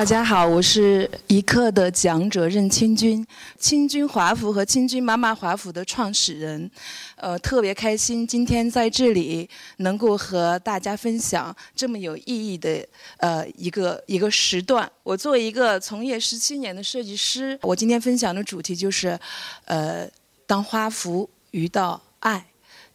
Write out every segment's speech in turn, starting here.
大家好，我是一课的讲者任清君，清君华服和清君妈妈华服的创始人，呃，特别开心今天在这里能够和大家分享这么有意义的呃一个一个时段。我作为一个从业十七年的设计师，我今天分享的主题就是，呃，当花服遇到爱。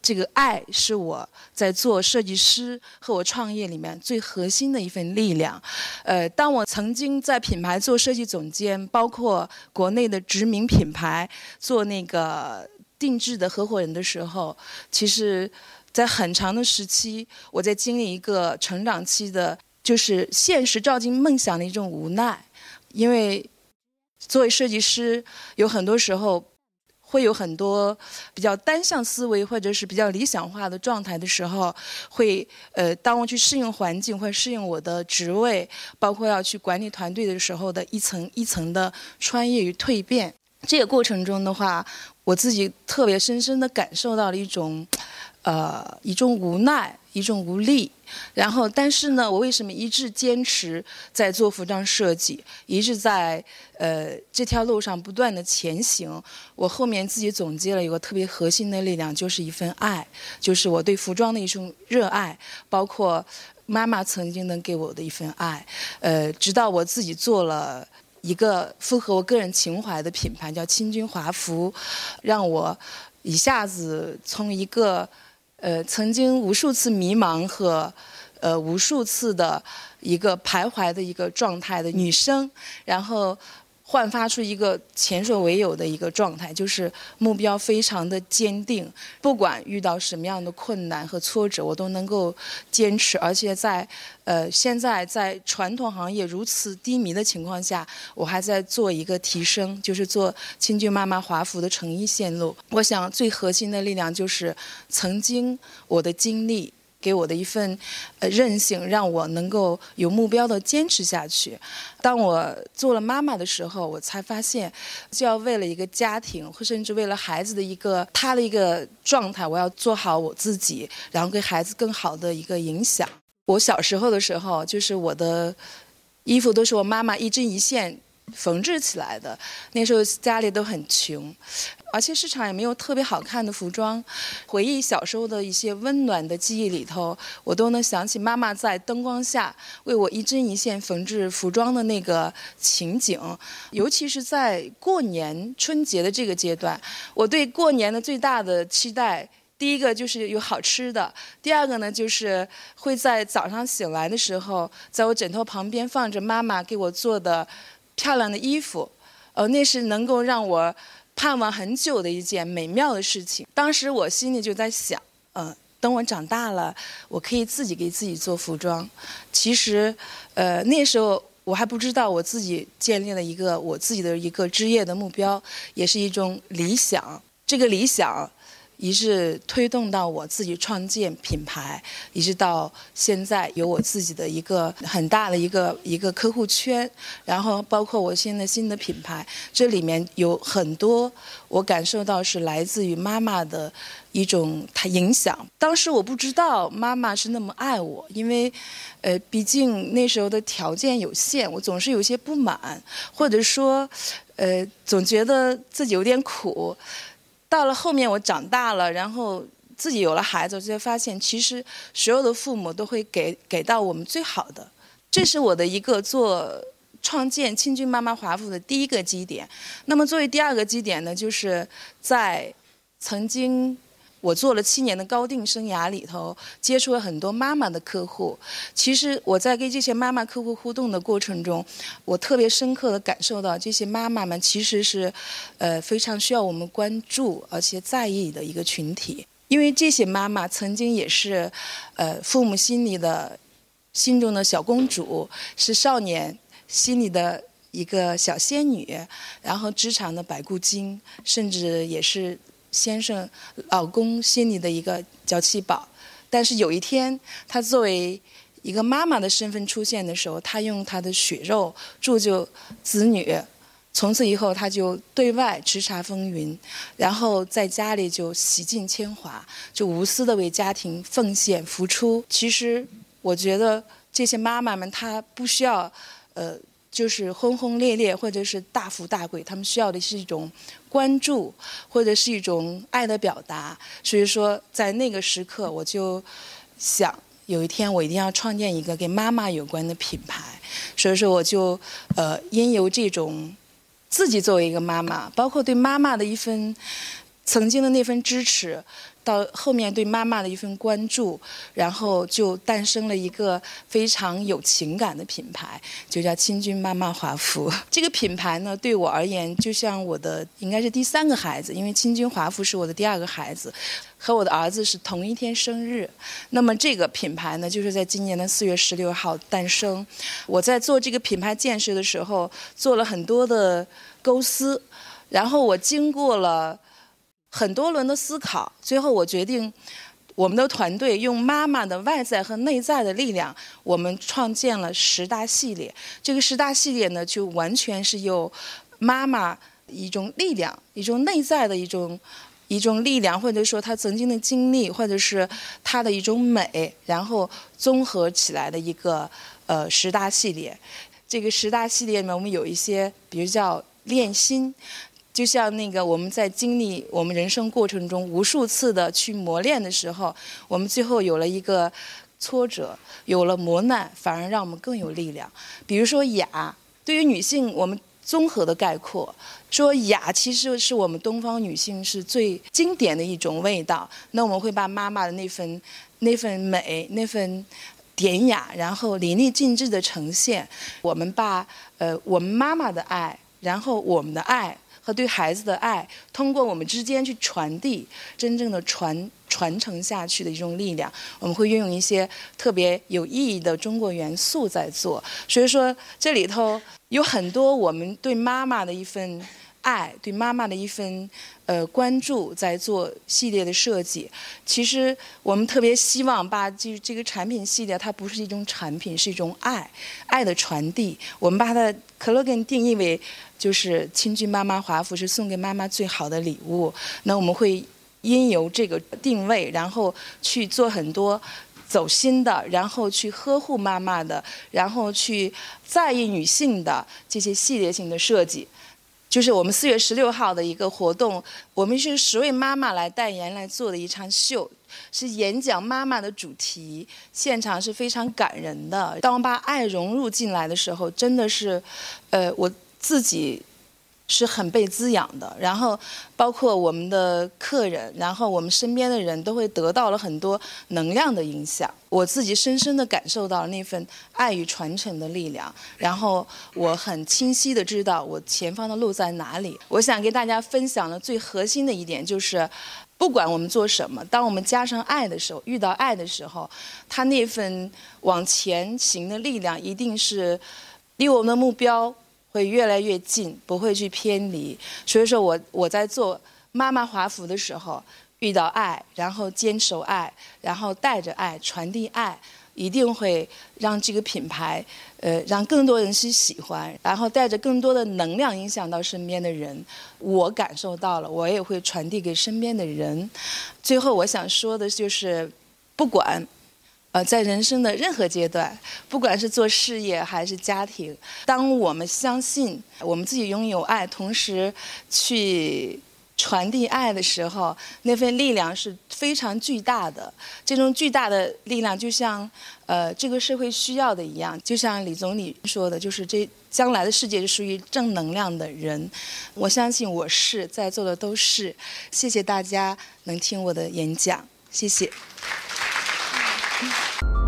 这个爱是我在做设计师和我创业里面最核心的一份力量。呃，当我曾经在品牌做设计总监，包括国内的知名品牌做那个定制的合伙人的时候，其实，在很长的时期，我在经历一个成长期的，就是现实照进梦想的一种无奈。因为作为设计师，有很多时候。会有很多比较单向思维或者是比较理想化的状态的时候，会呃，当我去适应环境或适应我的职位，包括要去管理团队的时候的一层一层的穿越与蜕变。这个过程中的话，我自己特别深深的感受到了一种，呃，一种无奈。一种无力，然后，但是呢，我为什么一直坚持在做服装设计，一直在呃这条路上不断的前行？我后面自己总结了一个特别核心的力量，就是一份爱，就是我对服装的一种热爱，包括妈妈曾经能给我的一份爱。呃，直到我自己做了一个符合我个人情怀的品牌，叫清君华服，让我一下子从一个。呃，曾经无数次迷茫和，呃，无数次的一个徘徊的一个状态的女生，然后焕发出一个前所未有的一个状态，就是目标非常的坚定，不管遇到什么样的困难和挫折，我都能够坚持，而且在呃现在在传统行业如此低迷的情况下，我还在做一个提升，就是做清俊妈妈华服的成衣线路。我想最核心的力量就是曾经。我的经历给我的一份呃韧性，让我能够有目标的坚持下去。当我做了妈妈的时候，我才发现，就要为了一个家庭，或甚至为了孩子的一个他的一个状态，我要做好我自己，然后给孩子更好的一个影响。我小时候的时候，就是我的衣服都是我妈妈一针一线。缝制起来的，那时候家里都很穷，而且市场也没有特别好看的服装。回忆小时候的一些温暖的记忆里头，我都能想起妈妈在灯光下为我一针一线缝制服装的那个情景。尤其是在过年春节的这个阶段，我对过年的最大的期待，第一个就是有好吃的，第二个呢就是会在早上醒来的时候，在我枕头旁边放着妈妈给我做的。漂亮的衣服，呃，那是能够让我盼望很久的一件美妙的事情。当时我心里就在想，嗯，等我长大了，我可以自己给自己做服装。其实，呃，那时候我还不知道我自己建立了一个我自己的一个职业的目标，也是一种理想。这个理想。一直推动到我自己创建品牌，一直到现在有我自己的一个很大的一个一个客户圈，然后包括我现在新的品牌，这里面有很多我感受到是来自于妈妈的一种她影响。当时我不知道妈妈是那么爱我，因为，呃，毕竟那时候的条件有限，我总是有些不满，或者说，呃，总觉得自己有点苦。到了后面，我长大了，然后自己有了孩子，我就发现，其实所有的父母都会给给到我们最好的。这是我的一个做创建清君妈妈华府的第一个基点。那么作为第二个基点呢，就是在曾经。我做了七年的高定生涯里头，接触了很多妈妈的客户。其实我在跟这些妈妈客户互动的过程中，我特别深刻的感受到，这些妈妈们其实是，呃，非常需要我们关注而且在意的一个群体。因为这些妈妈曾经也是，呃，父母心里的、心中的小公主，是少年心里的一个小仙女，然后职场的百骨精，甚至也是。先生、老公心里的一个娇气宝，但是有一天，她作为一个妈妈的身份出现的时候，她用她的血肉铸就子女，从此以后，她就对外叱咤风云，然后在家里就洗尽铅华，就无私的为家庭奉献付出。其实，我觉得这些妈妈们，她不需要，呃。就是轰轰烈烈或者是大富大贵，他们需要的是一种关注或者是一种爱的表达。所以说，在那个时刻，我就想有一天我一定要创建一个跟妈妈有关的品牌。所以说，我就呃，因由这种自己作为一个妈妈，包括对妈妈的一份曾经的那份支持。到后面对妈妈的一份关注，然后就诞生了一个非常有情感的品牌，就叫亲君妈妈华服。这个品牌呢，对我而言就像我的应该是第三个孩子，因为亲君华服是我的第二个孩子，和我的儿子是同一天生日。那么这个品牌呢，就是在今年的四月十六号诞生。我在做这个品牌建设的时候，做了很多的构思，然后我经过了。很多轮的思考，最后我决定，我们的团队用妈妈的外在和内在的力量，我们创建了十大系列。这个十大系列呢，就完全是由妈妈一种力量，一种内在的一种一种力量，或者说她曾经的经历，或者是她的一种美，然后综合起来的一个呃十大系列。这个十大系列里面，我们有一些，比如叫练心。就像那个我们在经历我们人生过程中无数次的去磨练的时候，我们最后有了一个挫折，有了磨难，反而让我们更有力量。比如说雅，对于女性，我们综合的概括说雅其实是我们东方女性是最经典的一种味道。那我们会把妈妈的那份那份美、那份典雅，然后淋漓尽致的呈现。我们把呃我们妈妈的爱，然后我们的爱。和对孩子的爱，通过我们之间去传递，真正的传传承下去的一种力量。我们会运用一些特别有意义的中国元素在做，所以说这里头有很多我们对妈妈的一份爱，对妈妈的一份呃关注，在做系列的设计。其实我们特别希望把这这个产品系列，它不是一种产品，是一种爱，爱的传递。我们把它的 slogan 定义为。就是亲军妈妈华服是送给妈妈最好的礼物。那我们会因由这个定位，然后去做很多走心的，然后去呵护妈妈的，然后去在意女性的这些系列性的设计。就是我们四月十六号的一个活动，我们是十位妈妈来代言来做的一场秀，是演讲妈妈的主题，现场是非常感人的。当我把爱融入进来的时候，真的是，呃，我。自己是很被滋养的，然后包括我们的客人，然后我们身边的人都会得到了很多能量的影响。我自己深深的感受到了那份爱与传承的力量，然后我很清晰的知道我前方的路在哪里。我想跟大家分享的最核心的一点就是，不管我们做什么，当我们加上爱的时候，遇到爱的时候，他那份往前行的力量一定是离我们的目标。会越来越近，不会去偏离。所以说我我在做妈妈华服的时候，遇到爱，然后坚守爱，然后带着爱传递爱，一定会让这个品牌，呃，让更多人去喜欢，然后带着更多的能量影响到身边的人。我感受到了，我也会传递给身边的人。最后我想说的就是，不管。呃，在人生的任何阶段，不管是做事业还是家庭，当我们相信我们自己拥有爱，同时去传递爱的时候，那份力量是非常巨大的。这种巨大的力量，就像呃这个社会需要的一样。就像李总理说的，就是这将来的世界是属于正能量的人。我相信我是在座的都是。谢谢大家能听我的演讲，谢谢。Thank you.